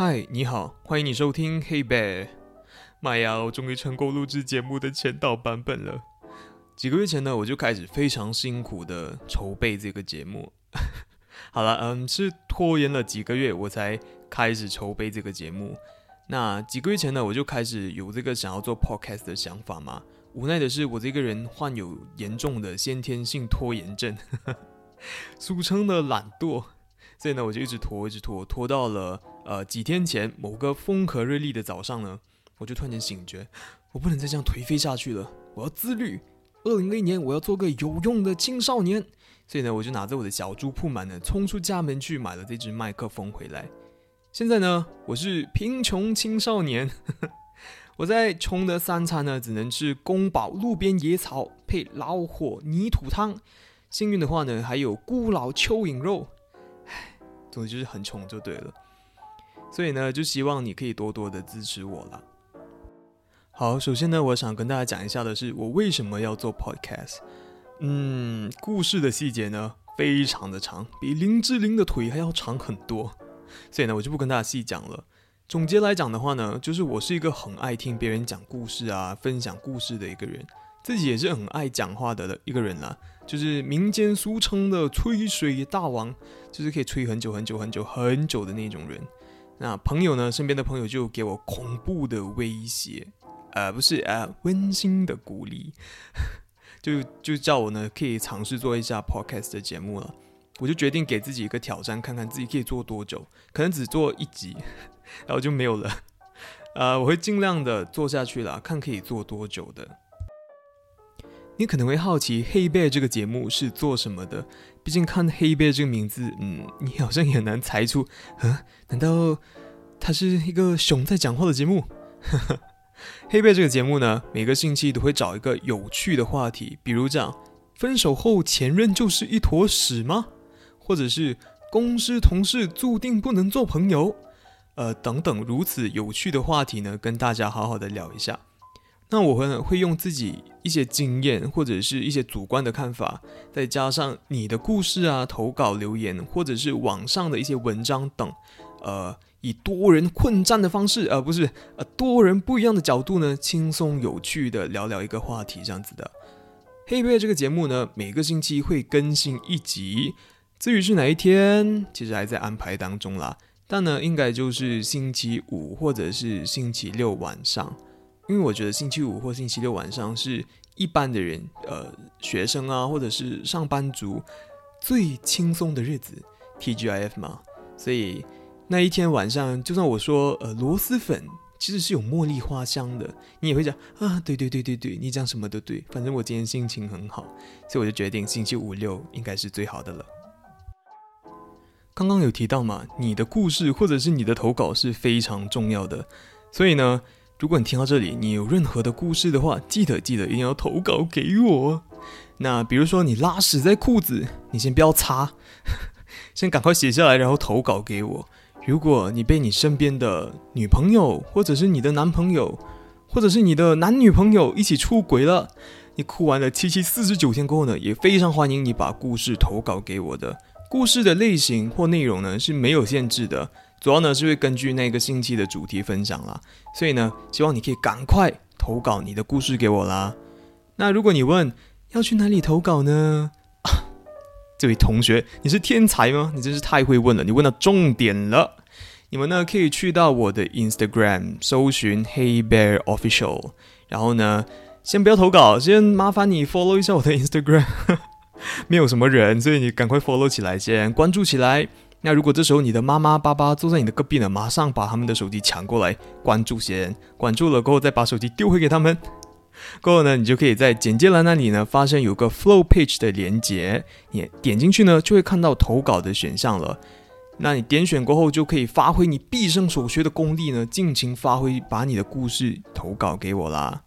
嗨，你好，欢迎你收听《Hey Bear》。妈呀，我终于成功录制节目的前导版本了。几个月前呢，我就开始非常辛苦的筹备这个节目。好了，嗯，是拖延了几个月，我才开始筹备这个节目。那几个月前呢，我就开始有这个想要做 podcast 的想法嘛。无奈的是，我这个人患有严重的先天性拖延症，俗称的懒惰。所以呢，我就一直拖，一直拖，拖到了呃几天前某个风和日丽的早上呢，我就突然间醒觉，我不能再这样颓废下去了，我要自律。二零二一年，我要做个有用的青少年。所以呢，我就拿着我的小猪铺满呢，冲出家门去买了这只麦克风回来。现在呢，我是贫穷青少年，我在穷的三餐呢，只能吃宫保路边野草配老火泥土汤。幸运的话呢，还有孤老蚯蚓肉。总之就是很穷就对了，所以呢，就希望你可以多多的支持我了。好，首先呢，我想跟大家讲一下的是，我为什么要做 podcast。嗯，故事的细节呢，非常的长，比林志玲的腿还要长很多，所以呢，我就不跟大家细讲了。总结来讲的话呢，就是我是一个很爱听别人讲故事啊，分享故事的一个人。自己也是很爱讲话的一个人啦，就是民间俗称的吹水大王，就是可以吹很久很久很久很久的那种人。那朋友呢，身边的朋友就给我恐怖的威胁，呃，不是呃，温馨的鼓励，就就叫我呢可以尝试做一下 podcast 的节目了。我就决定给自己一个挑战，看看自己可以做多久，可能只做一集，然后就没有了。呃，我会尽量的做下去啦，看可以做多久的。你可能会好奇《黑贝》这个节目是做什么的？毕竟看《黑贝》这个名字，嗯，你好像也很难猜出，啊，难道它是一个熊在讲话的节目？《黑贝》这个节目呢，每个星期都会找一个有趣的话题，比如讲分手后前任就是一坨屎吗？或者是公司同事注定不能做朋友？呃，等等如此有趣的话题呢，跟大家好好的聊一下。那我会会用自己一些经验或者是一些主观的看法，再加上你的故事啊、投稿留言或者是网上的一些文章等，呃，以多人混战的方式，而不是呃多人不一样的角度呢，轻松有趣的聊聊一个话题这样子的。黑贝这个节目呢，每个星期会更新一集，至于是哪一天，其实还在安排当中啦。但呢，应该就是星期五或者是星期六晚上。因为我觉得星期五或星期六晚上是一般的人，呃，学生啊，或者是上班族最轻松的日子，TGIF 嘛，所以那一天晚上，就算我说呃螺蛳粉其实是有茉莉花香的，你也会讲啊，对对对对对，你讲什么都对，反正我今天心情很好，所以我就决定星期五六应该是最好的了。刚刚有提到嘛，你的故事或者是你的投稿是非常重要的，所以呢。如果你听到这里，你有任何的故事的话，记得记得一定要投稿给我。那比如说你拉屎在裤子，你先不要擦，先赶快写下来，然后投稿给我。如果你被你身边的女朋友，或者是你的男朋友，或者是你的男女朋友一起出轨了，你哭完了七七四十九天过后呢，也非常欢迎你把故事投稿给我的。故事的类型或内容呢是没有限制的。主要呢是会根据那个星期的主题分享啦，所以呢，希望你可以赶快投稿你的故事给我啦。那如果你问要去哪里投稿呢？啊这位同学，你是天才吗？你真是太会问了，你问到重点了。你们呢可以去到我的 Instagram 搜寻 Hey Bear Official，然后呢，先不要投稿，先麻烦你 follow 一下我的 Instagram，没有什么人，所以你赶快 follow 起来先，关注起来。那如果这时候你的妈妈、爸爸坐在你的隔壁呢，马上把他们的手机抢过来关注先，关注了过后再把手机丢回给他们。过后呢，你就可以在简介栏那里呢发现有个 Flow Page 的连接，你点进去呢就会看到投稿的选项了。那你点选过后就可以发挥你毕生所学的功力呢，尽情发挥，把你的故事投稿给我啦。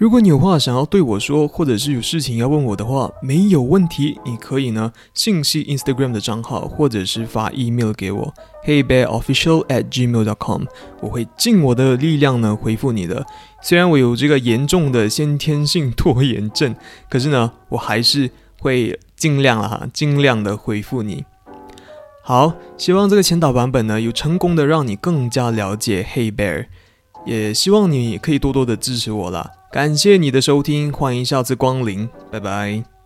如果你有话想要对我说，或者是有事情要问我的话，没有问题，你可以呢，信息 Instagram 的账号，或者是发 Email 给我，hey bear official at Gmail dot com 我会尽我的力量呢回复你的。虽然我有这个严重的先天性拖延症，可是呢，我还是会尽量了哈，尽量的回复你。好，希望这个前导版本呢，有成功的让你更加了解 hey bear 也希望你可以多多的支持我啦。感谢你的收听欢迎下次光临拜拜。